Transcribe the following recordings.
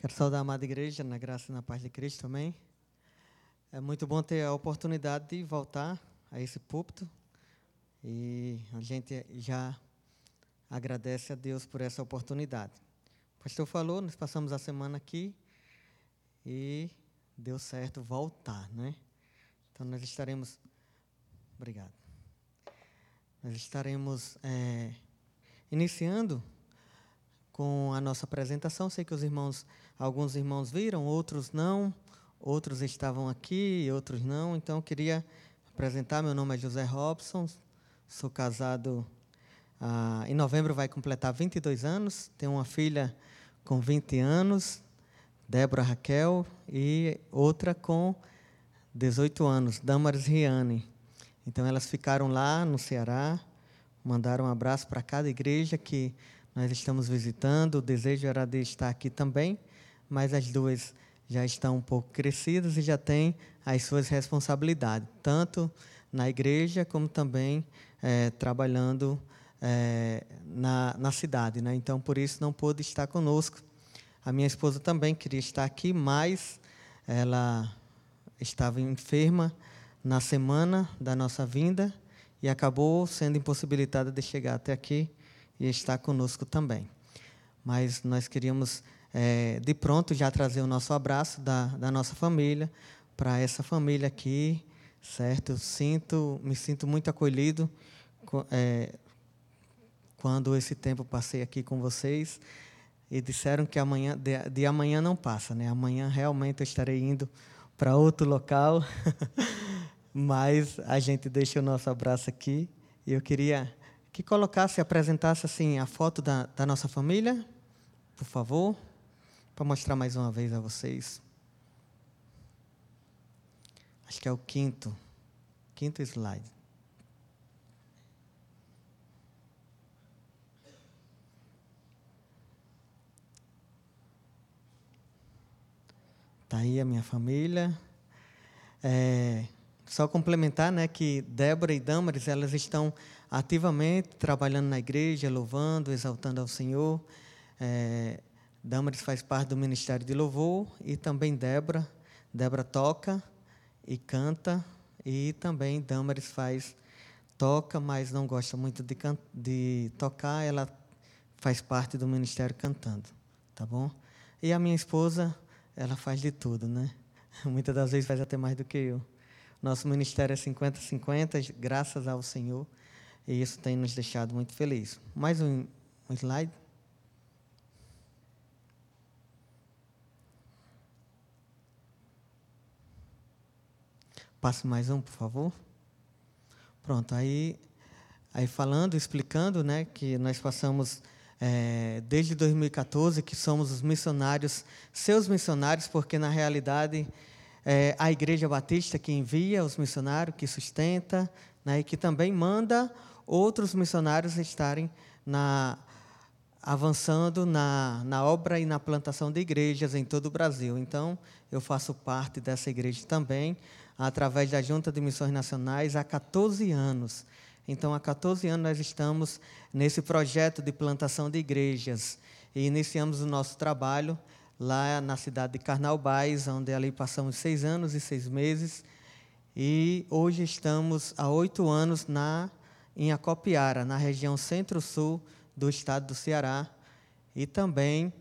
Quero saudar a amada igreja na graça e na paz de Cristo também. É muito bom ter a oportunidade de voltar a esse púlpito e a gente já agradece a Deus por essa oportunidade. O pastor falou, nós passamos a semana aqui e deu certo voltar, né? Então nós estaremos. Obrigado. Nós estaremos é, iniciando com a nossa apresentação. Sei que os irmãos, alguns irmãos viram, outros não, outros estavam aqui, outros não. Então, queria apresentar. Meu nome é José Robson, sou casado. Ah, em novembro vai completar 22 anos. Tenho uma filha com 20 anos, Débora Raquel, e outra com 18 anos, Damaris Riane. Então, elas ficaram lá no Ceará, mandaram um abraço para cada igreja que nós estamos visitando. O desejo era de estar aqui também, mas as duas já estão um pouco crescidas e já têm as suas responsabilidades, tanto na igreja como também é, trabalhando é, na, na cidade. Né? Então, por isso, não pôde estar conosco. A minha esposa também queria estar aqui, mas ela estava enferma na semana da nossa vinda e acabou sendo impossibilitada de chegar até aqui e está conosco também. Mas nós queríamos, é, de pronto, já trazer o nosso abraço da, da nossa família para essa família aqui, certo? Eu sinto, me sinto muito acolhido é, quando esse tempo passei aqui com vocês e disseram que amanhã de, de amanhã não passa, né? Amanhã realmente eu estarei indo para outro local, mas a gente deixa o nosso abraço aqui e eu queria que colocasse, apresentasse assim a foto da, da nossa família, por favor, para mostrar mais uma vez a vocês. Acho que é o quinto, quinto slide. Tá aí a minha família. É, só complementar, né, que Débora e Damaris, elas estão ativamente trabalhando na igreja, louvando, exaltando ao Senhor. É, Damaris faz parte do Ministério de Louvor e também Débora. Débora toca e canta e também Damaris faz toca, mas não gosta muito de, de tocar. Ela faz parte do ministério cantando, tá bom? E a minha esposa, ela faz de tudo, né? Muitas das vezes faz até mais do que eu. Nosso ministério é 50-50, graças ao Senhor. E isso tem nos deixado muito felizes. Mais um, um slide. Passe mais um, por favor. Pronto, aí, aí falando, explicando, né, que nós passamos é, desde 2014 que somos os missionários, seus missionários, porque na realidade é a Igreja Batista que envia os missionários, que sustenta, né, e que também manda outros missionários estarem na, avançando na, na obra e na plantação de igrejas em todo o Brasil. Então, eu faço parte dessa igreja também, através da Junta de Missões Nacionais, há 14 anos. Então, há 14 anos nós estamos nesse projeto de plantação de igrejas e iniciamos o nosso trabalho lá na cidade de Carnaubais, onde ali passamos seis anos e seis meses. E hoje estamos há oito anos na em Acopiara, na região centro-sul do estado do Ceará. E também,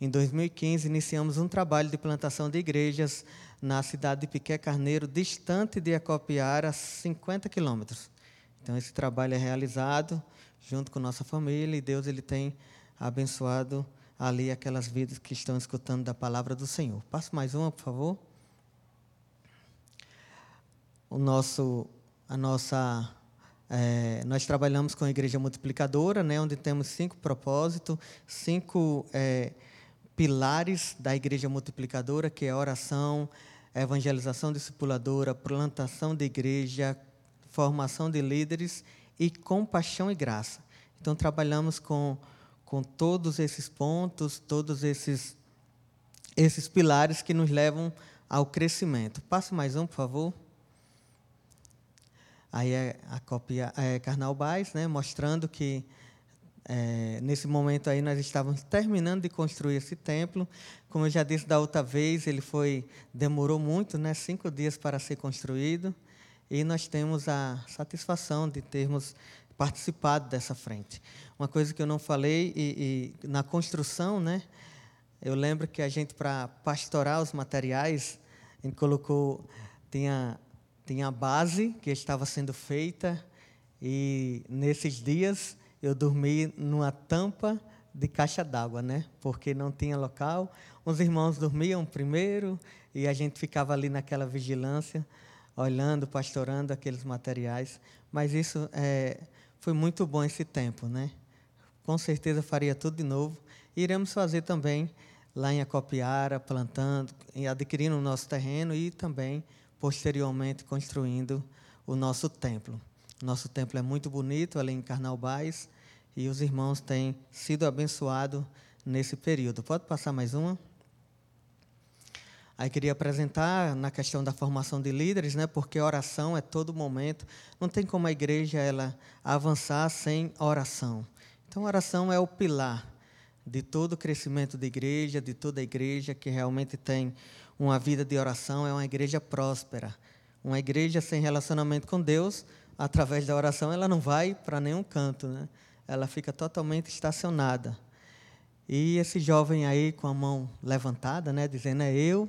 em 2015, iniciamos um trabalho de plantação de igrejas na cidade de Piqué Carneiro, distante de Acopiara, 50 quilômetros. Então, esse trabalho é realizado junto com nossa família e Deus ele tem abençoado ali aquelas vidas que estão escutando da palavra do Senhor. Passe mais uma, por favor. O nosso, a nossa é, nós trabalhamos com a Igreja Multiplicadora, né, onde temos cinco propósitos, cinco é, pilares da Igreja Multiplicadora, que é oração, evangelização discipuladora, plantação de igreja, formação de líderes e compaixão e graça. Então, trabalhamos com, com todos esses pontos, todos esses, esses pilares que nos levam ao crescimento. Passe mais um, por favor. Aí é a cópia é Carnaubais, né, mostrando que é, nesse momento aí nós estávamos terminando de construir esse templo. Como eu já disse da outra vez, ele foi demorou muito, né, cinco dias para ser construído, e nós temos a satisfação de termos participado dessa frente. Uma coisa que eu não falei e, e na construção, né, eu lembro que a gente para pastorar os materiais, a gente colocou tinha tinha a base que estava sendo feita e nesses dias eu dormi numa tampa de caixa d'água, né? Porque não tinha local. Os irmãos dormiam primeiro e a gente ficava ali naquela vigilância, olhando, pastorando aqueles materiais. Mas isso é, foi muito bom esse tempo, né? Com certeza faria tudo de novo. Iremos fazer também lá em Acopiara, plantando, adquirindo o nosso terreno e também posteriormente construindo o nosso templo. Nosso templo é muito bonito ali em Carnaubais e os irmãos têm sido abençoados nesse período. Pode passar mais uma? Aí queria apresentar na questão da formação de líderes, né? Porque oração é todo momento. Não tem como a igreja ela avançar sem oração. Então, oração é o pilar de todo o crescimento da igreja, de toda a igreja que realmente tem uma vida de oração, é uma igreja próspera. Uma igreja sem relacionamento com Deus através da oração, ela não vai para nenhum canto, né? Ela fica totalmente estacionada. E esse jovem aí com a mão levantada, né, dizendo é eu.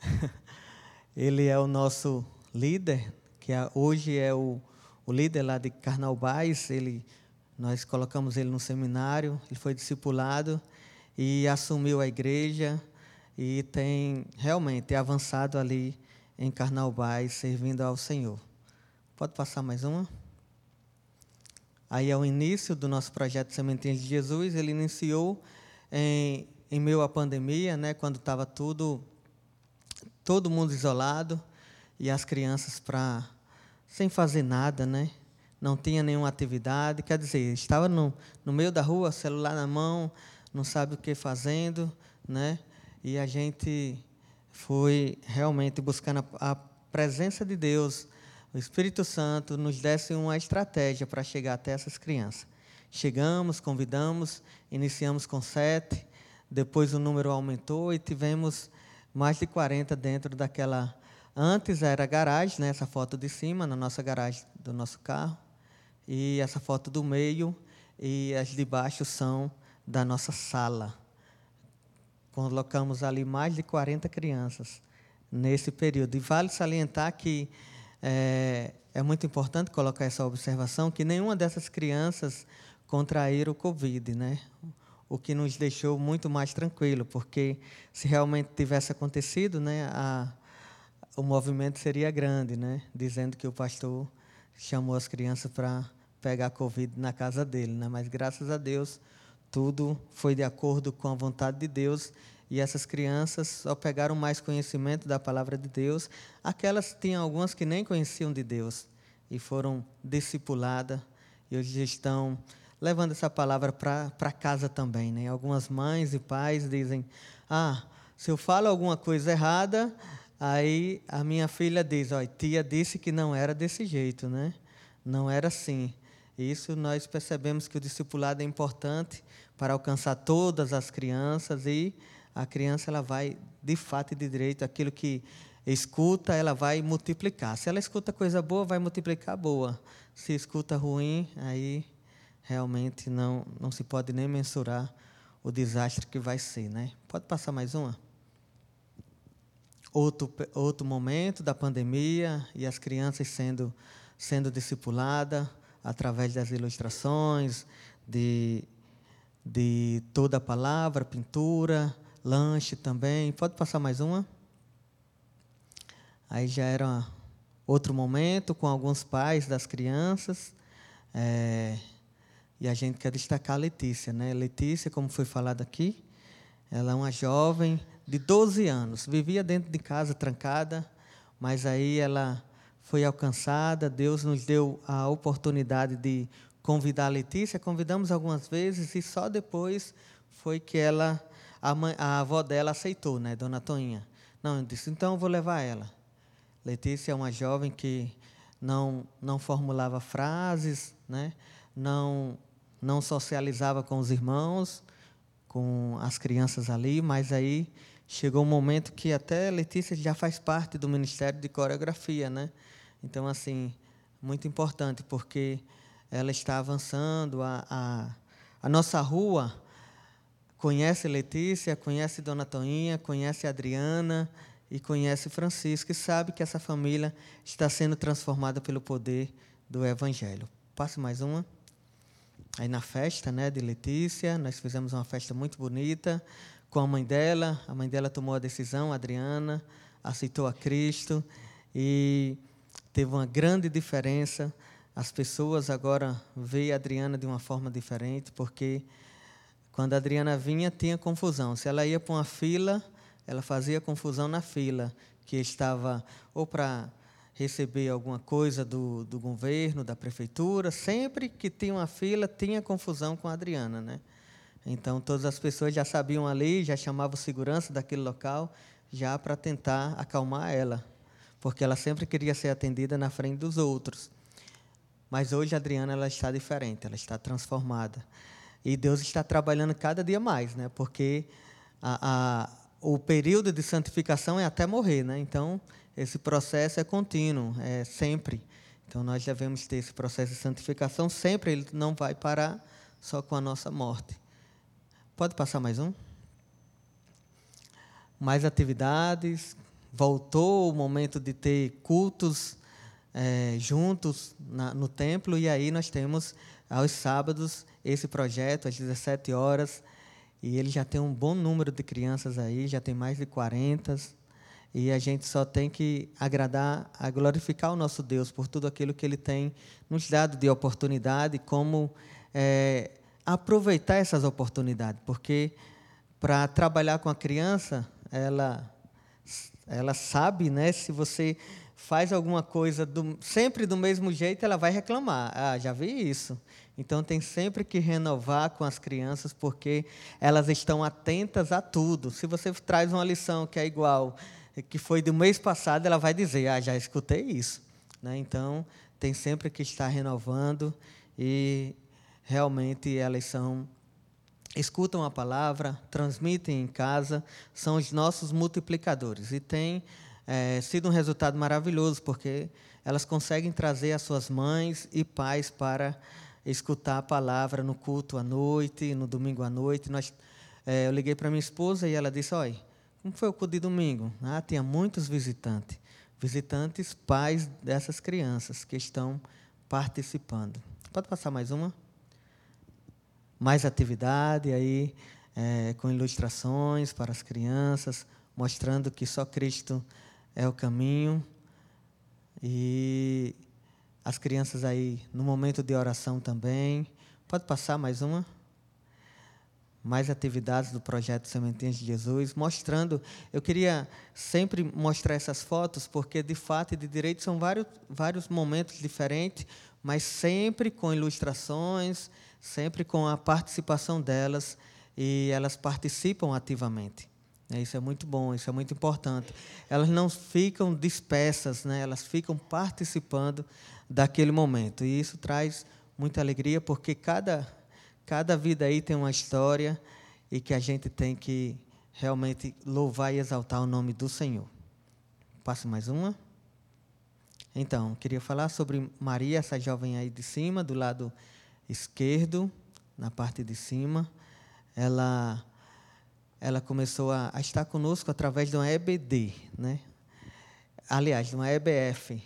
ele é o nosso líder, que é, hoje é o, o líder lá de Carnaubais, ele nós colocamos ele no seminário, ele foi discipulado e assumiu a igreja e tem realmente avançado ali em Carnaubais, servindo ao Senhor. Pode passar mais uma? Aí é o início do nosso projeto Sementinhas de Jesus. Ele iniciou em, em meio à pandemia, né, quando estava tudo, todo mundo isolado e as crianças para sem fazer nada, né? Não tinha nenhuma atividade, quer dizer, estava no, no meio da rua, celular na mão, não sabe o que fazendo, né? E a gente foi realmente buscando a, presença de Deus o Espírito Santo nos desse uma estratégia para chegar até essas crianças. Chegamos, convidamos, iniciamos com sete, depois o número aumentou e tivemos mais de 40 dentro daquela. Antes era garagem, né, essa foto de cima, na nossa garagem do nosso carro, e essa foto do meio, e as de baixo são da nossa sala. Colocamos ali mais de 40 crianças nesse período. E vale salientar que é, é muito importante colocar essa observação que nenhuma dessas crianças contraíram o Covid, né? O que nos deixou muito mais tranquilo, porque se realmente tivesse acontecido, né, a, o movimento seria grande, né? Dizendo que o pastor chamou as crianças para pegar Covid na casa dele, né? Mas graças a Deus tudo foi de acordo com a vontade de Deus e essas crianças só pegaram mais conhecimento da palavra de Deus. Aquelas tinham algumas que nem conheciam de Deus e foram discipuladas e hoje estão levando essa palavra para casa também. Né? Algumas mães e pais dizem: Ah, se eu falo alguma coisa errada, aí a minha filha diz: Olha, tia disse que não era desse jeito, né? Não era assim. Isso nós percebemos que o discipulado é importante para alcançar todas as crianças e a criança ela vai, de fato e de direito, aquilo que escuta, ela vai multiplicar. Se ela escuta coisa boa, vai multiplicar boa. Se escuta ruim, aí realmente não, não se pode nem mensurar o desastre que vai ser. Né? Pode passar mais uma? Outro, outro momento da pandemia e as crianças sendo, sendo discipuladas através das ilustrações, de, de toda a palavra, pintura, lanche também. Pode passar mais uma? Aí já era outro momento com alguns pais das crianças. É, e a gente quer destacar a Letícia. Né? Letícia, como foi falado aqui, ela é uma jovem de 12 anos, vivia dentro de casa trancada, mas aí ela foi alcançada, Deus nos deu a oportunidade de convidar a Letícia, convidamos algumas vezes e só depois foi que ela a, mãe, a avó dela aceitou, né, Dona Toinha. Não, eu disse, então eu vou levar ela. Letícia é uma jovem que não, não formulava frases, né, não, não socializava com os irmãos, com as crianças ali, mas aí chegou um momento que até Letícia já faz parte do Ministério de Coreografia, né? Então, assim, muito importante, porque ela está avançando, a, a, a nossa rua conhece Letícia, conhece Dona Toinha, conhece Adriana e conhece Francisco e sabe que essa família está sendo transformada pelo poder do Evangelho. Passe mais uma. Aí na festa né, de Letícia, nós fizemos uma festa muito bonita com a mãe dela. A mãe dela tomou a decisão, a Adriana, aceitou a Cristo e teve uma grande diferença. As pessoas agora veem a Adriana de uma forma diferente, porque quando a Adriana vinha, tinha confusão. Se ela ia para uma fila, ela fazia confusão na fila, que estava ou para receber alguma coisa do, do governo, da prefeitura. Sempre que tinha uma fila, tinha confusão com a Adriana. Né? Então, todas as pessoas já sabiam ali, já chamavam segurança daquele local, já para tentar acalmar ela, porque ela sempre queria ser atendida na frente dos outros. Mas hoje a Adriana ela está diferente, ela está transformada. E Deus está trabalhando cada dia mais, né? porque a, a, o período de santificação é até morrer. Né? Então, esse processo é contínuo, é sempre. Então, nós devemos ter esse processo de santificação sempre, ele não vai parar só com a nossa morte. Pode passar mais um? Mais atividades. Voltou o momento de ter cultos é, juntos na, no templo, e aí nós temos aos sábados esse projeto, às 17 horas. E ele já tem um bom número de crianças aí, já tem mais de 40. E a gente só tem que agradar, a glorificar o nosso Deus por tudo aquilo que Ele tem nos dado de oportunidade, como é, aproveitar essas oportunidades, porque para trabalhar com a criança, ela, ela sabe, né, se você faz alguma coisa do, sempre do mesmo jeito, ela vai reclamar. Ah, já vi isso. Então tem sempre que renovar com as crianças, porque elas estão atentas a tudo. Se você traz uma lição que é igual, que foi do mês passado, ela vai dizer: Ah, já escutei isso. Né? Então tem sempre que estar renovando e realmente elas são escutam a palavra, transmitem em casa, são os nossos multiplicadores e tem é, sido um resultado maravilhoso porque elas conseguem trazer as suas mães e pais para escutar a palavra no culto à noite, no domingo à noite. Nós, é, eu liguei para minha esposa e ela disse: Olha, como foi o culto de domingo? Ah, tinha muitos visitantes, visitantes pais dessas crianças que estão participando. Pode passar mais uma? Mais atividade aí é, com ilustrações para as crianças, mostrando que só Cristo é o caminho. E as crianças aí no momento de oração também. Pode passar mais uma? Mais atividades do projeto Sementinhas de Jesus, mostrando. Eu queria sempre mostrar essas fotos, porque de fato e de direito são vários, vários momentos diferentes, mas sempre com ilustrações, sempre com a participação delas e elas participam ativamente. Né? Isso é muito bom, isso é muito importante. Elas não ficam dispersas, né? elas ficam participando daquele momento. E isso traz muita alegria, porque cada, cada vida aí tem uma história e que a gente tem que realmente louvar e exaltar o nome do Senhor. Passe mais uma. Então, queria falar sobre Maria, essa jovem aí de cima, do lado esquerdo, na parte de cima, ela, ela começou a, a estar conosco através de uma EBD, né? aliás, de uma EBF.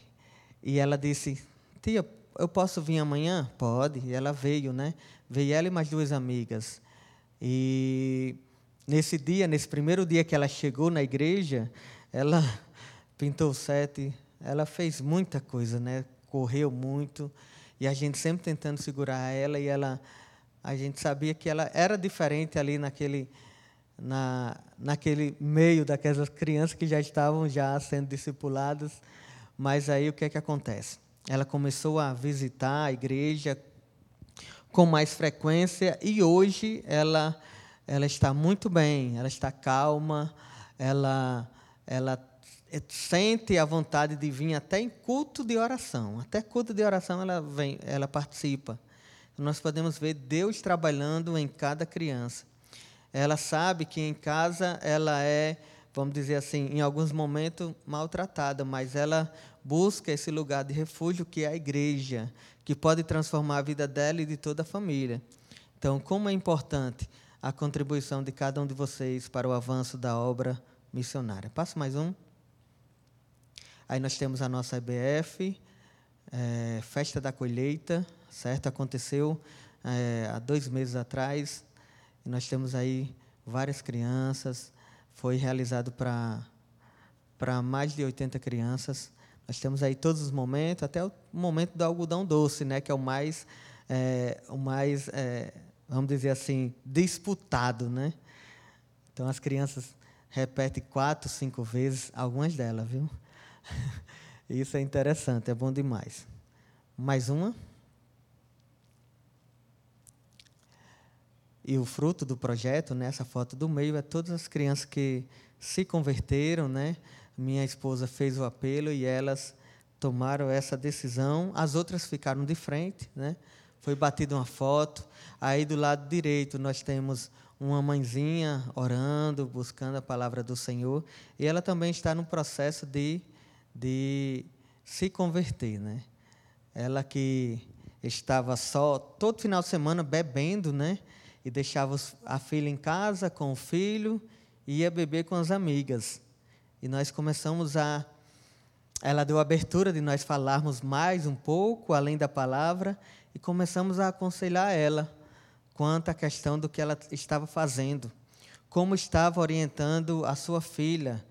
E ela disse, tia, eu posso vir amanhã? Pode. E ela veio, né? Veio ela e mais duas amigas. E nesse dia, nesse primeiro dia que ela chegou na igreja, ela pintou sete, ela fez muita coisa, né? Correu muito. E a gente sempre tentando segurar ela e ela a gente sabia que ela era diferente ali naquele na naquele meio daquelas crianças que já estavam já sendo discipuladas, mas aí o que é que acontece? Ela começou a visitar a igreja com mais frequência e hoje ela ela está muito bem, ela está calma, ela ela sente a vontade de vir até em culto de oração. Até culto de oração ela vem, ela participa. nós podemos ver Deus trabalhando em cada criança. Ela sabe que em casa ela é, vamos dizer assim, em alguns momentos maltratada, mas ela busca esse lugar de refúgio que é a igreja, que pode transformar a vida dela e de toda a família. Então, como é importante a contribuição de cada um de vocês para o avanço da obra missionária. Passa mais um. Aí nós temos a nossa EBF, é, Festa da Colheita, certo? Aconteceu é, há dois meses atrás. E nós temos aí várias crianças. Foi realizado para mais de 80 crianças. Nós temos aí todos os momentos, até o momento do algodão doce, né, que é o mais, é, o mais é, vamos dizer assim, disputado. Né? Então, as crianças repetem quatro, cinco vezes, algumas delas, viu? Isso é interessante, é bom demais. Mais uma. E o fruto do projeto, nessa né, foto do meio, é todas as crianças que se converteram, né? Minha esposa fez o apelo e elas tomaram essa decisão. As outras ficaram de frente, né? Foi batida uma foto. Aí do lado direito nós temos uma mãezinha orando, buscando a palavra do Senhor, e ela também está no processo de, de se converter, né? Ela que estava só todo final de semana bebendo, né? e deixava a filha em casa com o filho e ia beber com as amigas. E nós começamos a. Ela deu abertura de nós falarmos mais um pouco, além da palavra, e começamos a aconselhar ela quanto à questão do que ela estava fazendo, como estava orientando a sua filha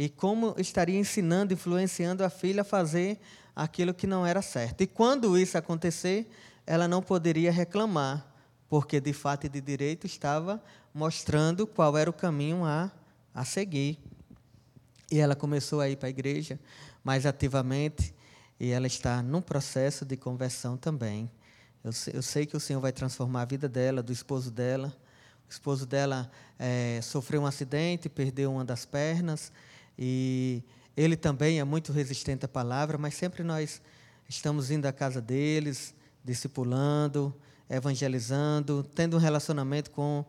e como estaria ensinando, influenciando a filha a fazer aquilo que não era certo. E quando isso acontecer, ela não poderia reclamar, porque de fato e de direito estava mostrando qual era o caminho a, a seguir. E ela começou a ir para a igreja mais ativamente, e ela está num processo de conversão também. Eu eu sei que o Senhor vai transformar a vida dela, do esposo dela. O esposo dela é, sofreu um acidente, perdeu uma das pernas, e ele também é muito resistente à palavra, mas sempre nós estamos indo à casa deles, discipulando, evangelizando, tendo um relacionamento com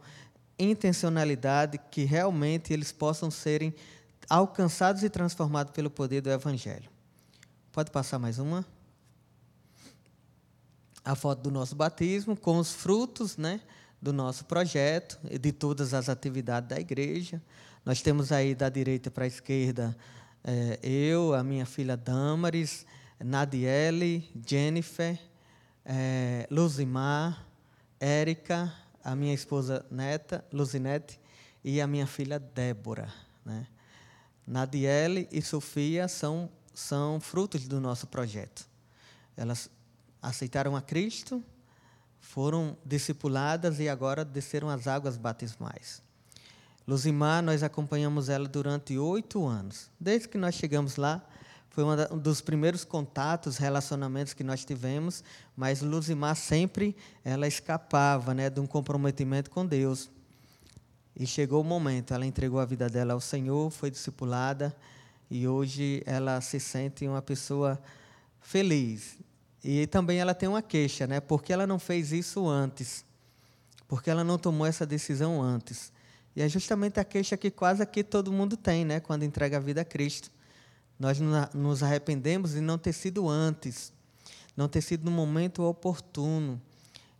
intencionalidade que realmente eles possam serem alcançados e transformados pelo poder do Evangelho. Pode passar mais uma? A foto do nosso batismo com os frutos né, do nosso projeto e de todas as atividades da igreja. Nós temos aí da direita para a esquerda é, eu, a minha filha Damaris, Nadiele, Jennifer, é, Luzimar, Érica, a minha esposa neta, Luzinete, e a minha filha Débora. Né? Nadiele e Sofia são, são frutos do nosso projeto. Elas aceitaram a Cristo, foram discipuladas e agora desceram as águas batismais. Luzimar, nós acompanhamos ela durante oito anos. Desde que nós chegamos lá, foi um dos primeiros contatos, relacionamentos que nós tivemos, mas Luzimar sempre ela escapava né, de um comprometimento com Deus. E chegou o momento, ela entregou a vida dela ao Senhor, foi discipulada e hoje ela se sente uma pessoa feliz. E também ela tem uma queixa, né? Porque ela não fez isso antes? Porque ela não tomou essa decisão antes? E é justamente a queixa que quase aqui todo mundo tem, né? Quando entrega a vida a Cristo. Nós nos arrependemos de não ter sido antes, não ter sido no momento oportuno.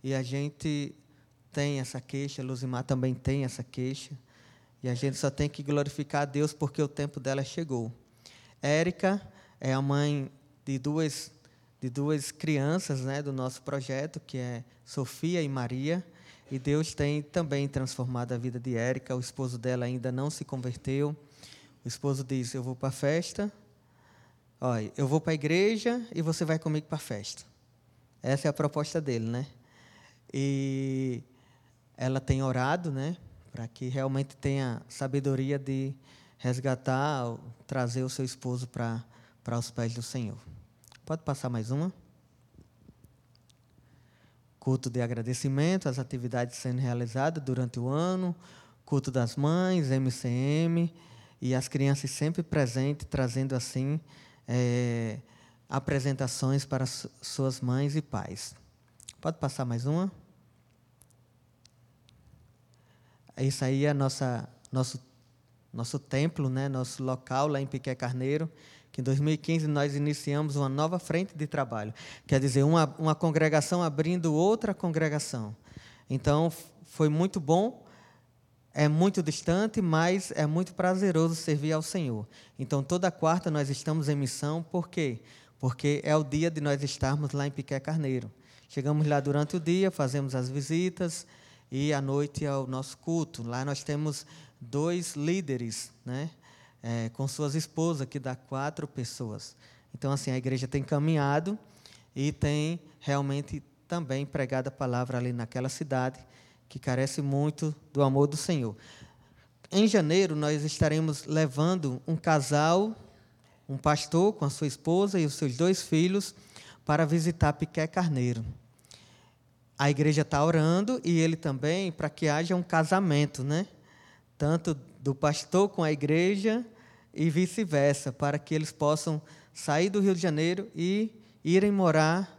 E a gente tem essa queixa, Luzimar também tem essa queixa. E a gente só tem que glorificar a Deus porque o tempo dela chegou. Érica é a mãe de duas, de duas crianças né, do nosso projeto, que é Sofia e Maria. E Deus tem também transformado a vida de Érica. O esposo dela ainda não se converteu. O esposo disse: Eu vou para a festa, Olha, eu vou para a igreja e você vai comigo para a festa. Essa é a proposta dele, né? E ela tem orado, né? Para que realmente tenha sabedoria de resgatar, trazer o seu esposo para os pés do Senhor. Pode passar mais uma? Culto de agradecimento, as atividades sendo realizadas durante o ano, culto das mães, MCM, e as crianças sempre presentes, trazendo assim é, apresentações para suas mães e pais. Pode passar mais uma? Isso aí é nossa, nosso, nosso templo, né? nosso local lá em Piqué Carneiro, que em 2015 nós iniciamos uma nova frente de trabalho. Quer dizer, uma, uma congregação abrindo outra congregação. Então, foi muito bom, é muito distante, mas é muito prazeroso servir ao Senhor. Então, toda quarta nós estamos em missão, por quê? Porque é o dia de nós estarmos lá em Piqué Carneiro. Chegamos lá durante o dia, fazemos as visitas, e à noite é o nosso culto. Lá nós temos dois líderes, né? É, com suas esposas, que dá quatro pessoas. Então, assim, a igreja tem caminhado e tem realmente também pregado a palavra ali naquela cidade, que carece muito do amor do Senhor. Em janeiro, nós estaremos levando um casal, um pastor com a sua esposa e os seus dois filhos, para visitar Piqué Carneiro a igreja está orando e ele também para que haja um casamento, né? Tanto do pastor com a igreja e vice-versa, para que eles possam sair do Rio de Janeiro e irem morar.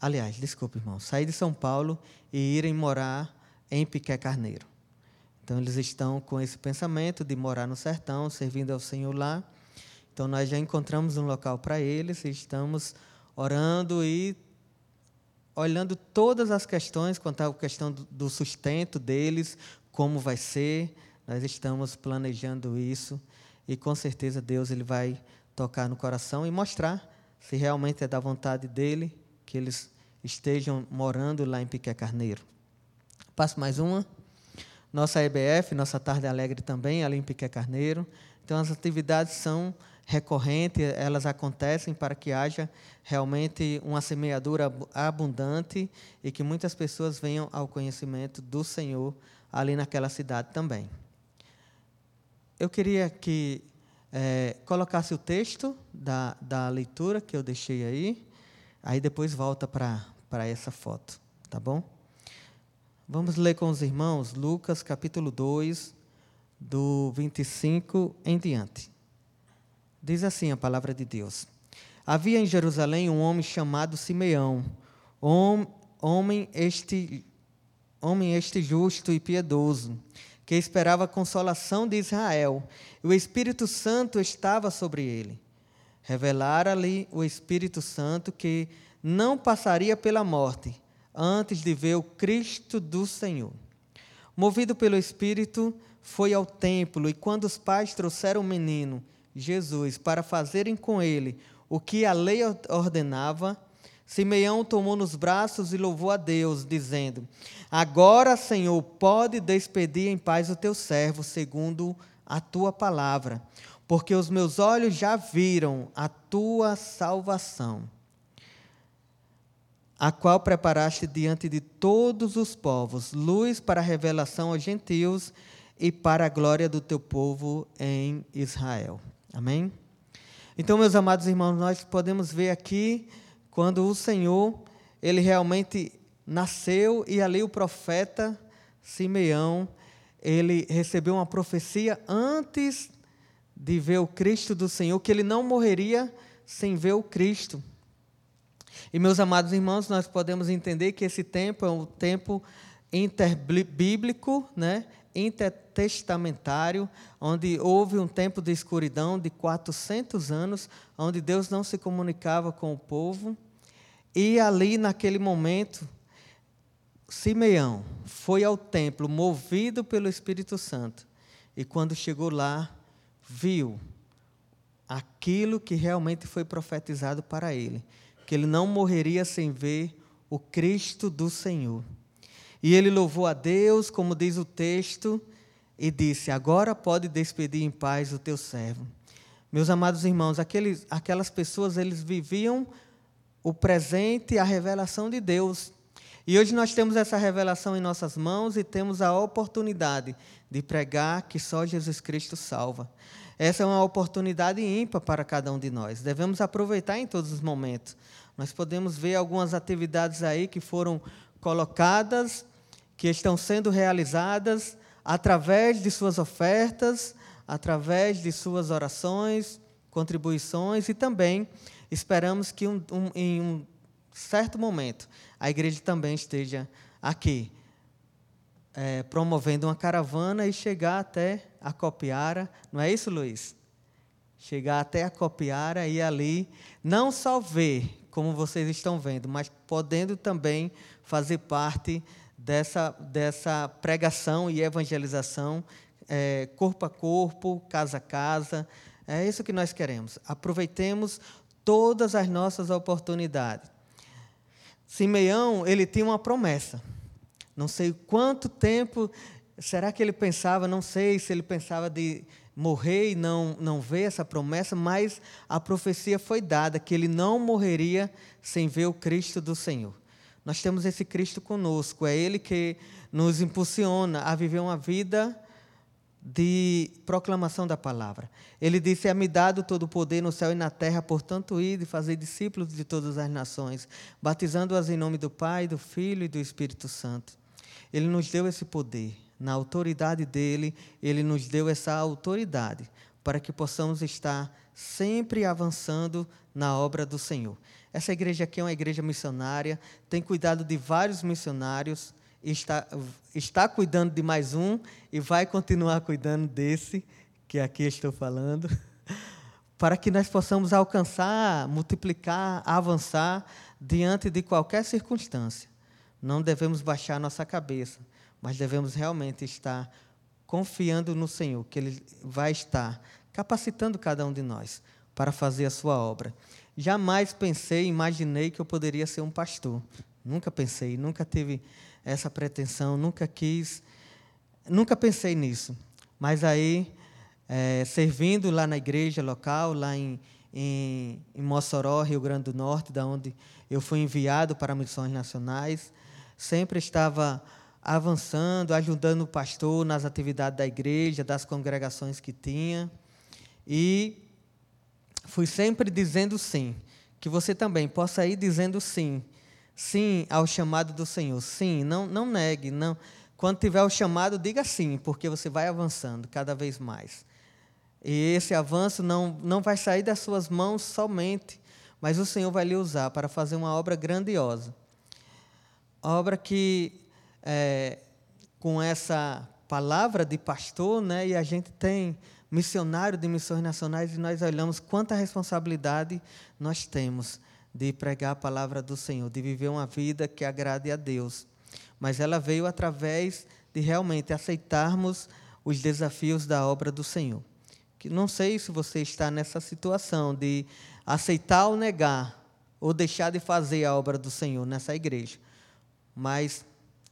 Aliás, desculpe, irmão, sair de São Paulo e irem morar em Piqué Carneiro. Então, eles estão com esse pensamento de morar no sertão, servindo ao Senhor lá. Então, nós já encontramos um local para eles e estamos orando e olhando todas as questões, quanto à questão do sustento deles, como vai ser, nós estamos planejando isso e com certeza Deus ele vai tocar no coração e mostrar se realmente é da vontade dele que eles estejam morando lá em Piqué Carneiro. Passo mais uma. Nossa EBF, nossa Tarde Alegre também, ali em Piqué Carneiro. Então, as atividades são recorrentes, elas acontecem para que haja realmente uma semeadura abundante e que muitas pessoas venham ao conhecimento do Senhor ali naquela cidade também. Eu queria que é, colocasse o texto da, da leitura que eu deixei aí, aí depois volta para essa foto, tá bom? Vamos ler com os irmãos Lucas capítulo 2, do 25 em diante. Diz assim a palavra de Deus. Havia em Jerusalém um homem chamado Simeão, homem este, homem este justo e piedoso, que esperava a consolação de Israel, e o Espírito Santo estava sobre ele. Revelara-lhe o Espírito Santo que não passaria pela morte antes de ver o Cristo do Senhor. Movido pelo Espírito, foi ao templo, e quando os pais trouxeram o menino, Jesus, para fazerem com ele o que a lei ordenava, Simeão tomou nos braços e louvou a Deus, dizendo: Agora, Senhor, pode despedir em paz o teu servo, segundo a tua palavra, porque os meus olhos já viram a tua salvação, a qual preparaste diante de todos os povos, luz para a revelação aos gentios e para a glória do teu povo em Israel. Amém? Então, meus amados irmãos, nós podemos ver aqui quando o Senhor, ele realmente nasceu e ali o profeta Simeão, ele recebeu uma profecia antes de ver o Cristo do Senhor, que ele não morreria sem ver o Cristo. E meus amados irmãos, nós podemos entender que esse tempo é um tempo interbíblico, né? Intertestamentário, onde houve um tempo de escuridão de 400 anos, onde Deus não se comunicava com o povo. E ali, naquele momento, Simeão foi ao templo movido pelo Espírito Santo. E quando chegou lá, viu aquilo que realmente foi profetizado para ele, que ele não morreria sem ver o Cristo do Senhor. E ele louvou a Deus, como diz o texto, e disse: Agora pode despedir em paz o teu servo. Meus amados irmãos, aqueles, aquelas pessoas, eles viviam o presente e a revelação de Deus. E hoje nós temos essa revelação em nossas mãos e temos a oportunidade de pregar que só Jesus Cristo salva. Essa é uma oportunidade ímpar para cada um de nós. Devemos aproveitar em todos os momentos. Nós podemos ver algumas atividades aí que foram colocadas que estão sendo realizadas através de suas ofertas, através de suas orações, contribuições e também esperamos que um, um, em um certo momento, a igreja também esteja aqui, é, promovendo uma caravana e chegar até a Copiara. Não é isso, Luiz? Chegar até a Copiara e ali não só ver, como vocês estão vendo, mas podendo também fazer parte dessa, dessa pregação e evangelização, é, corpo a corpo, casa a casa. É isso que nós queremos. Aproveitemos todas as nossas oportunidades. Simeão, ele tinha uma promessa. Não sei quanto tempo, será que ele pensava, não sei se ele pensava de morrer e não, não ver essa promessa, mas a profecia foi dada que ele não morreria sem ver o Cristo do Senhor. Nós temos esse Cristo conosco, é Ele que nos impulsiona a viver uma vida de proclamação da palavra. Ele disse: É-me dado todo o poder no céu e na terra, portanto, ide e fazer discípulos de todas as nações, batizando-as em nome do Pai, do Filho e do Espírito Santo. Ele nos deu esse poder. Na autoridade dele, ele nos deu essa autoridade para que possamos estar sempre avançando na obra do Senhor. Essa igreja aqui é uma igreja missionária, tem cuidado de vários missionários, está, está cuidando de mais um e vai continuar cuidando desse que aqui estou falando, para que nós possamos alcançar, multiplicar, avançar diante de qualquer circunstância. Não devemos baixar nossa cabeça, mas devemos realmente estar confiando no Senhor, que Ele vai estar capacitando cada um de nós para fazer a sua obra. Jamais pensei, imaginei que eu poderia ser um pastor. Nunca pensei, nunca tive essa pretensão, nunca quis, nunca pensei nisso. Mas aí, é, servindo lá na igreja local, lá em, em, em Mossoró, Rio Grande do Norte, da onde eu fui enviado para missões nacionais, sempre estava avançando, ajudando o pastor nas atividades da igreja, das congregações que tinha. E fui sempre dizendo sim. Que você também possa ir dizendo sim. Sim ao chamado do Senhor. Sim, não, não negue. Não. Quando tiver o chamado, diga sim, porque você vai avançando cada vez mais. E esse avanço não, não vai sair das suas mãos somente, mas o Senhor vai lhe usar para fazer uma obra grandiosa. Obra que, é, com essa palavra de pastor, né, e a gente tem missionário de missões nacionais e nós olhamos quanta responsabilidade nós temos de pregar a palavra do Senhor, de viver uma vida que agrade a Deus. Mas ela veio através de realmente aceitarmos os desafios da obra do Senhor. Que não sei se você está nessa situação de aceitar ou negar ou deixar de fazer a obra do Senhor nessa igreja. Mas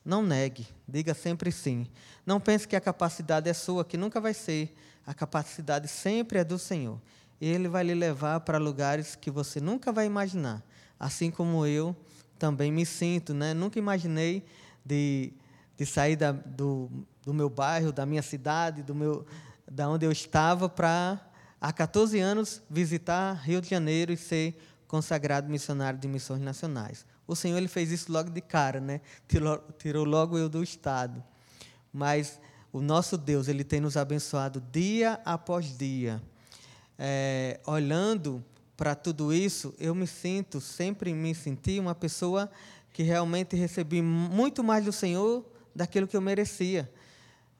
não negue, diga sempre sim. Não pense que a capacidade é sua, que nunca vai ser a capacidade sempre é do Senhor. Ele vai lhe levar para lugares que você nunca vai imaginar. Assim como eu também me sinto, né? Nunca imaginei de, de sair da, do, do meu bairro, da minha cidade, do meu, da onde eu estava, para, há 14 anos, visitar Rio de Janeiro e ser consagrado missionário de missões nacionais. O Senhor ele fez isso logo de cara, né? Tirou, tirou logo eu do Estado. Mas o nosso Deus ele tem nos abençoado dia após dia. É, olhando para tudo isso, eu me sinto, sempre me senti uma pessoa que realmente recebi muito mais do Senhor daquilo que eu merecia.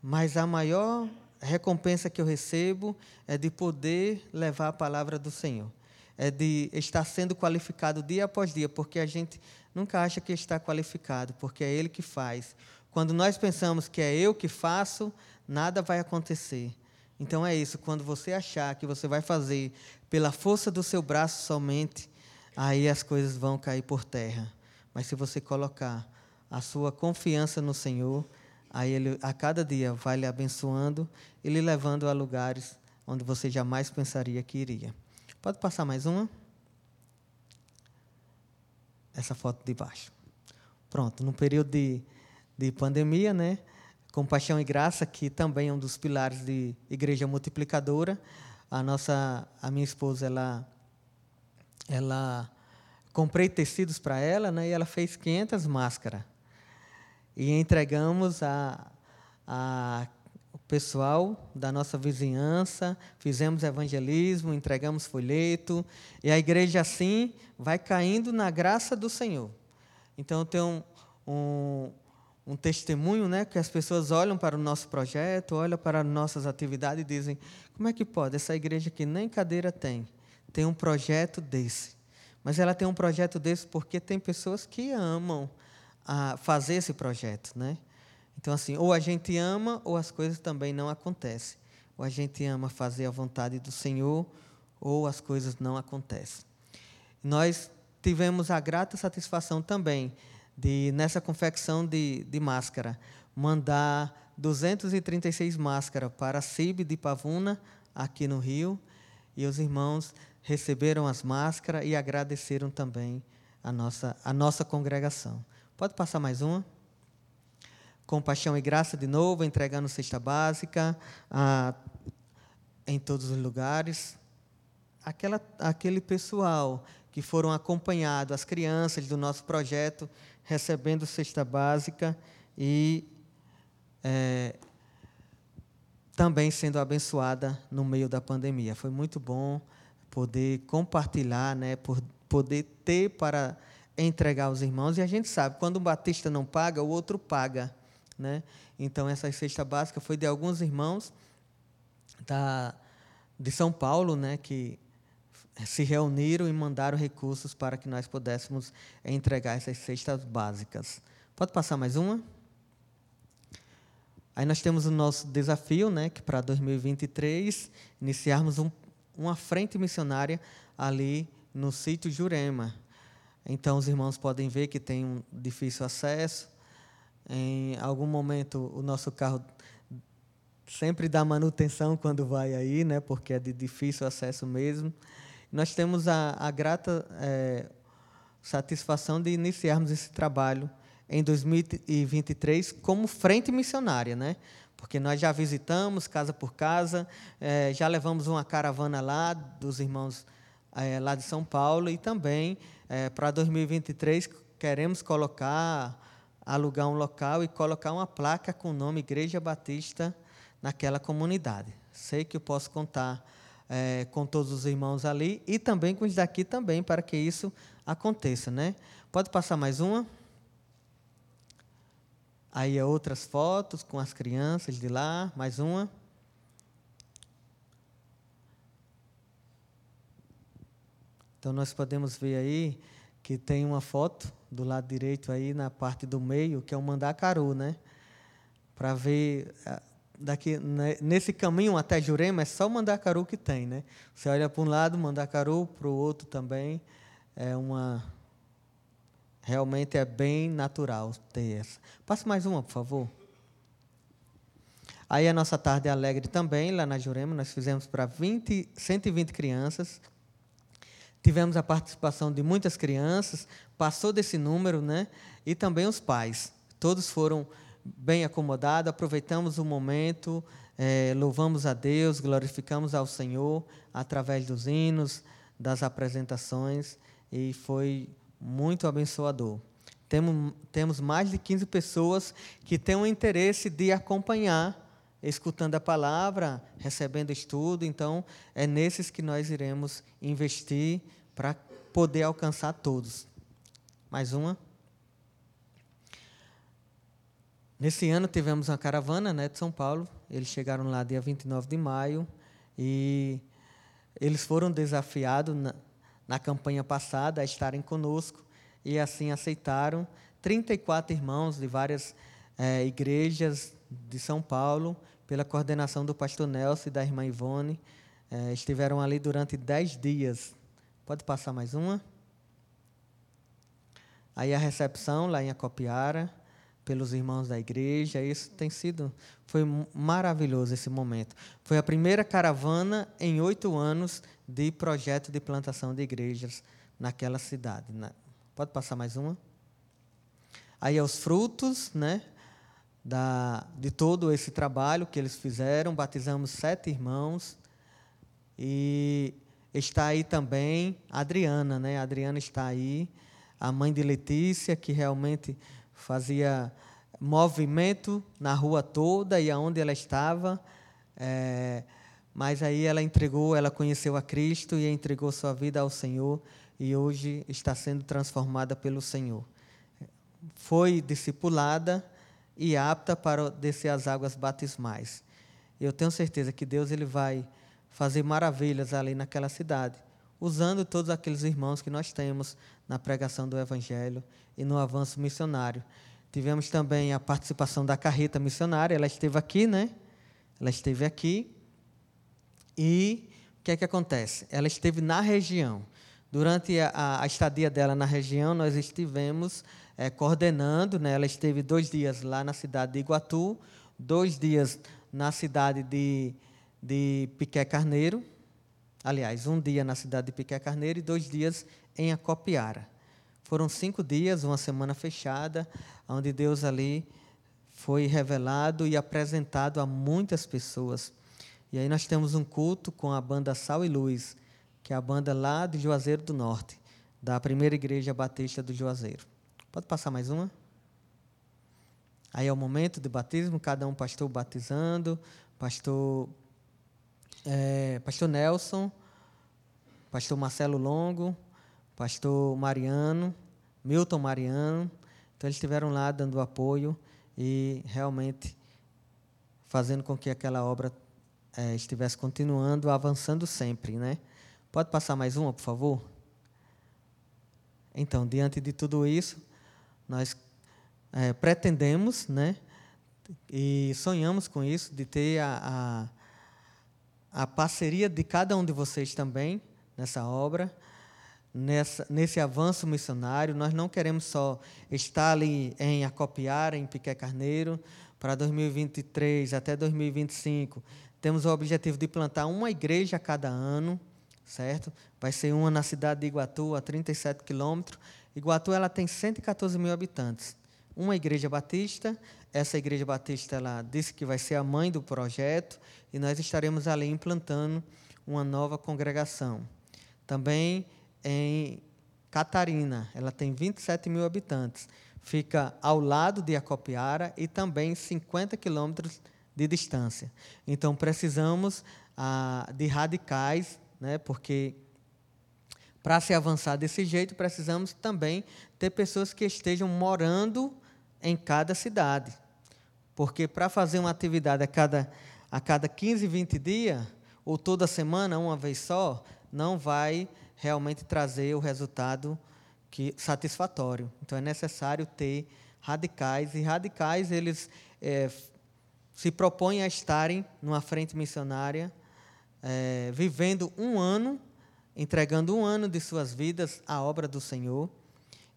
Mas a maior recompensa que eu recebo é de poder levar a palavra do Senhor. É de estar sendo qualificado dia após dia, porque a gente nunca acha que está qualificado, porque é Ele que faz. Quando nós pensamos que é eu que faço, nada vai acontecer. Então é isso, quando você achar que você vai fazer pela força do seu braço somente, aí as coisas vão cair por terra. Mas se você colocar a sua confiança no Senhor, aí Ele a cada dia vai lhe abençoando e lhe levando a lugares onde você jamais pensaria que iria. Pode passar mais uma? Essa foto de baixo. Pronto, no período de de pandemia, né? Compaixão e Graça, que também é um dos pilares de Igreja Multiplicadora. A nossa, a minha esposa, ela, ela comprei tecidos para ela, né? E ela fez 500 máscaras e entregamos a, a pessoal da nossa vizinhança, fizemos evangelismo, entregamos folheto, e a igreja assim vai caindo na graça do Senhor. Então tem um, um, um testemunho, né, que as pessoas olham para o nosso projeto, olham para nossas atividades e dizem: como é que pode essa igreja que nem cadeira tem, tem um projeto desse? Mas ela tem um projeto desse porque tem pessoas que amam a fazer esse projeto, né? Então assim, ou a gente ama ou as coisas também não acontecem. Ou a gente ama fazer a vontade do Senhor ou as coisas não acontecem. Nós tivemos a grata satisfação também de, nessa confecção de, de máscara, mandar 236 máscaras para a CIB de Pavuna, aqui no Rio, e os irmãos receberam as máscaras e agradeceram também a nossa, a nossa congregação. Pode passar mais uma? Compaixão e graça de novo, entregando cesta básica a, em todos os lugares. Aquela, aquele pessoal que foram acompanhados, as crianças do nosso projeto, recebendo cesta básica e é, também sendo abençoada no meio da pandemia. Foi muito bom poder compartilhar, né, por poder ter para entregar aos irmãos. E a gente sabe, quando um batista não paga, o outro paga. Né? Então, essa cesta básica foi de alguns irmãos da, de São Paulo, né, que se reuniram e mandaram recursos para que nós pudéssemos entregar essas cestas básicas. Pode passar mais uma? Aí nós temos o nosso desafio, né, que para 2023 iniciarmos um, uma frente missionária ali no sítio Jurema. Então os irmãos podem ver que tem um difícil acesso. Em algum momento o nosso carro sempre dá manutenção quando vai aí, né, porque é de difícil acesso mesmo. Nós temos a, a grata é, satisfação de iniciarmos esse trabalho em 2023 como frente missionária, né? Porque nós já visitamos casa por casa, é, já levamos uma caravana lá dos irmãos é, lá de São Paulo e também é, para 2023 queremos colocar, alugar um local e colocar uma placa com o nome Igreja Batista naquela comunidade. Sei que eu posso contar é, com todos os irmãos ali e também com os daqui também, para que isso aconteça, né? Pode passar mais uma? Aí é outras fotos com as crianças de lá, mais uma. Então nós podemos ver aí que tem uma foto do lado direito aí na parte do meio, que é o mandacaru, né? Para ver daqui né, nesse caminho até Jurema é só Mandacaru que tem, né? Você olha para um lado, Mandacaru, para o outro também é uma realmente é bem natural ter essa. Passe mais uma, por favor. Aí a nossa tarde é alegre também, lá na Jurema, nós fizemos para 20, 120 crianças. Tivemos a participação de muitas crianças, passou desse número, né? E também os pais. Todos foram bem acomodado, aproveitamos o momento, é, louvamos a Deus, glorificamos ao Senhor através dos hinos, das apresentações, e foi muito abençoador. Temos, temos mais de 15 pessoas que têm o interesse de acompanhar, escutando a palavra, recebendo estudo, então é nesses que nós iremos investir para poder alcançar todos. Mais uma. Nesse ano tivemos uma caravana né, de São Paulo. Eles chegaram lá dia 29 de maio e eles foram desafiados na, na campanha passada a estarem conosco e assim aceitaram 34 irmãos de várias é, igrejas de São Paulo, pela coordenação do pastor Nelson e da irmã Ivone. É, estiveram ali durante 10 dias. Pode passar mais uma? Aí a recepção lá em Acopiara pelos irmãos da igreja. Isso tem sido, foi maravilhoso esse momento. Foi a primeira caravana em oito anos de projeto de plantação de igrejas naquela cidade. Pode passar mais uma? Aí é os frutos, né? Da, de todo esse trabalho que eles fizeram, batizamos sete irmãos e está aí também a Adriana, né? A Adriana está aí, a mãe de Letícia, que realmente fazia movimento na rua toda e aonde ela estava. É, mas aí ela entregou, ela conheceu a Cristo e entregou sua vida ao Senhor e hoje está sendo transformada pelo Senhor. Foi discipulada e apta para descer as águas batismais. Eu tenho certeza que Deus ele vai fazer maravilhas ali naquela cidade, usando todos aqueles irmãos que nós temos na pregação do Evangelho e no avanço missionário. Tivemos também a participação da carreta missionária, ela esteve aqui, né? Ela esteve aqui. E o que é que acontece? Ela esteve na região. Durante a, a estadia dela na região, nós estivemos é, coordenando, né? Ela esteve dois dias lá na cidade de Iguatu, dois dias na cidade de, de Piqué Carneiro, aliás, um dia na cidade de Piqué Carneiro e dois dias em Acopiara. Foram cinco dias, uma semana fechada, onde Deus ali foi revelado e apresentado a muitas pessoas. E aí nós temos um culto com a banda Sal e Luz, que é a banda lá de Juazeiro do Norte, da primeira igreja batista do Juazeiro. Pode passar mais uma? Aí é o momento de batismo, cada um pastor batizando, pastor, é, pastor Nelson, pastor Marcelo Longo, pastor Mariano, Milton Mariano. Então, eles estiveram lá dando apoio e realmente fazendo com que aquela obra é, estivesse continuando, avançando sempre. Né? Pode passar mais uma, por favor? Então, diante de tudo isso, nós é, pretendemos né, e sonhamos com isso, de ter a, a, a parceria de cada um de vocês também nessa obra nessa, nesse avanço missionário. Nós não queremos só estar ali em Acopiara, em Piqué Carneiro, para 2023 até 2025. Temos o objetivo de plantar uma igreja a cada ano, certo? Vai ser uma na cidade de Iguatu, a 37 quilômetros. Iguatu ela tem 114 mil habitantes. Uma igreja batista, essa igreja batista ela disse que vai ser a mãe do projeto e nós estaremos ali implantando uma nova congregação. Também em Catarina. Ela tem 27 mil habitantes. Fica ao lado de Acopiara e também 50 quilômetros de distância. Então, precisamos ah, de radicais, né, porque para se avançar desse jeito, precisamos também ter pessoas que estejam morando em cada cidade. Porque para fazer uma atividade a cada, a cada 15, 20 dias, ou toda semana, uma vez só, não vai realmente trazer o resultado que satisfatório. Então é necessário ter radicais e radicais eles é, se propõem a estarem numa frente missionária, é, vivendo um ano, entregando um ano de suas vidas à obra do Senhor,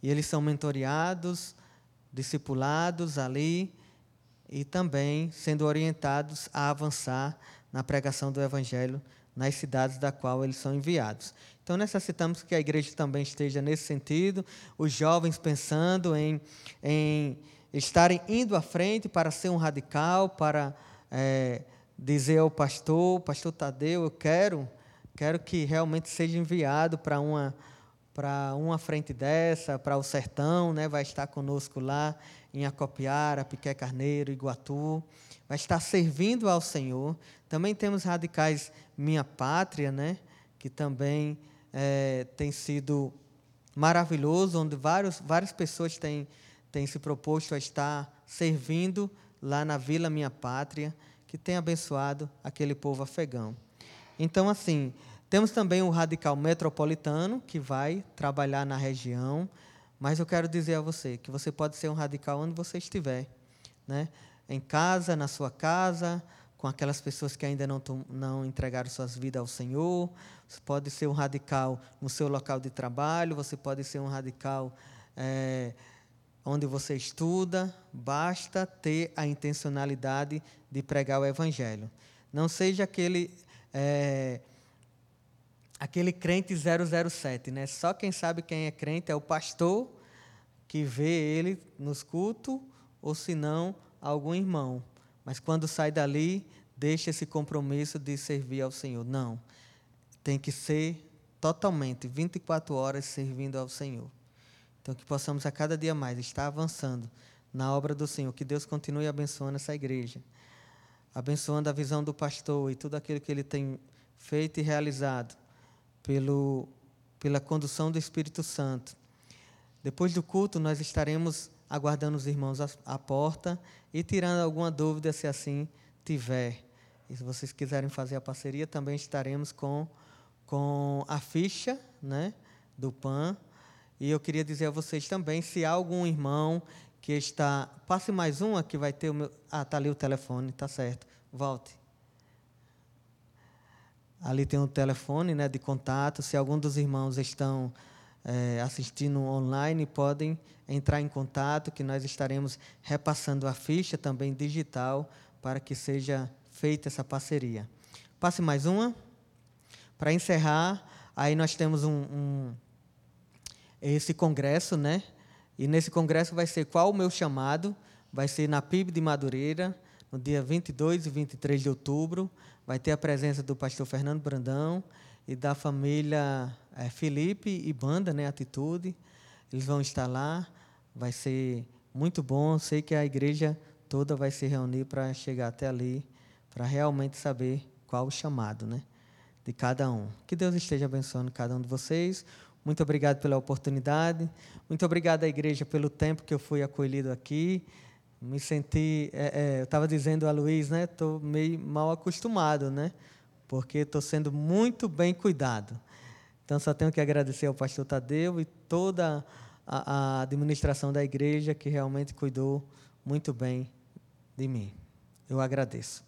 e eles são mentoreados, discipulados ali e também sendo orientados a avançar na pregação do Evangelho nas cidades da qual eles são enviados. Então necessitamos que a igreja também esteja nesse sentido, os jovens pensando em, em estarem indo à frente para ser um radical, para é, dizer ao pastor, pastor Tadeu, eu quero, quero que realmente seja enviado para uma para uma frente dessa, para o sertão, né? vai estar conosco lá em Acopiara, Piqué Carneiro, Iguatu, vai estar servindo ao Senhor. Também temos radicais Minha Pátria, né? que também é, tem sido maravilhoso, onde vários, várias pessoas têm, têm se proposto a estar servindo lá na Vila Minha Pátria, que tem abençoado aquele povo afegão. Então, assim, temos também o radical metropolitano, que vai trabalhar na região, mas eu quero dizer a você que você pode ser um radical onde você estiver, né? em casa, na sua casa, com aquelas pessoas que ainda não, não entregaram suas vidas ao Senhor. Você pode ser um radical no seu local de trabalho, você pode ser um radical é, onde você estuda. Basta ter a intencionalidade de pregar o Evangelho. Não seja aquele. É, aquele crente 007, né? Só quem sabe quem é crente é o pastor que vê ele nos cultos, ou se não, algum irmão. Mas quando sai dali, deixa esse compromisso de servir ao Senhor. Não. Tem que ser totalmente, 24 horas servindo ao Senhor. Então, que possamos a cada dia mais estar avançando na obra do Senhor. Que Deus continue abençoando essa igreja, abençoando a visão do pastor e tudo aquilo que ele tem feito e realizado pelo, pela condução do Espírito Santo. Depois do culto, nós estaremos aguardando os irmãos à, à porta e tirando alguma dúvida, se assim tiver. E se vocês quiserem fazer a parceria, também estaremos com, com a ficha né, do PAN. E eu queria dizer a vocês também, se há algum irmão que está. Passe mais uma que vai ter o meu. Ah, está ali o telefone, está certo. Volte. Ali tem um telefone né, de contato. Se algum dos irmãos estão é, assistindo online, podem entrar em contato, que nós estaremos repassando a ficha também digital para que seja feita essa parceria. Passe mais uma. Para encerrar, aí nós temos um, um, esse congresso, né? E nesse congresso vai ser qual o meu chamado? Vai ser na PIB de Madureira, no dia 22 e 23 de outubro. Vai ter a presença do pastor Fernando Brandão e da família é, Felipe e banda, né, Atitude. Eles vão estar lá. Vai ser muito bom. Sei que a igreja toda vai se reunir para chegar até ali, para realmente saber qual o chamado, né, de cada um. Que Deus esteja abençoando cada um de vocês. Muito obrigado pela oportunidade. Muito obrigado à igreja pelo tempo que eu fui acolhido aqui. Me senti, é, é, eu estava dizendo a Luiz, né? Estou meio mal acostumado, né? Porque estou sendo muito bem cuidado. Então só tenho que agradecer ao pastor Tadeu e toda a, a administração da igreja que realmente cuidou muito bem de mim. Eu agradeço.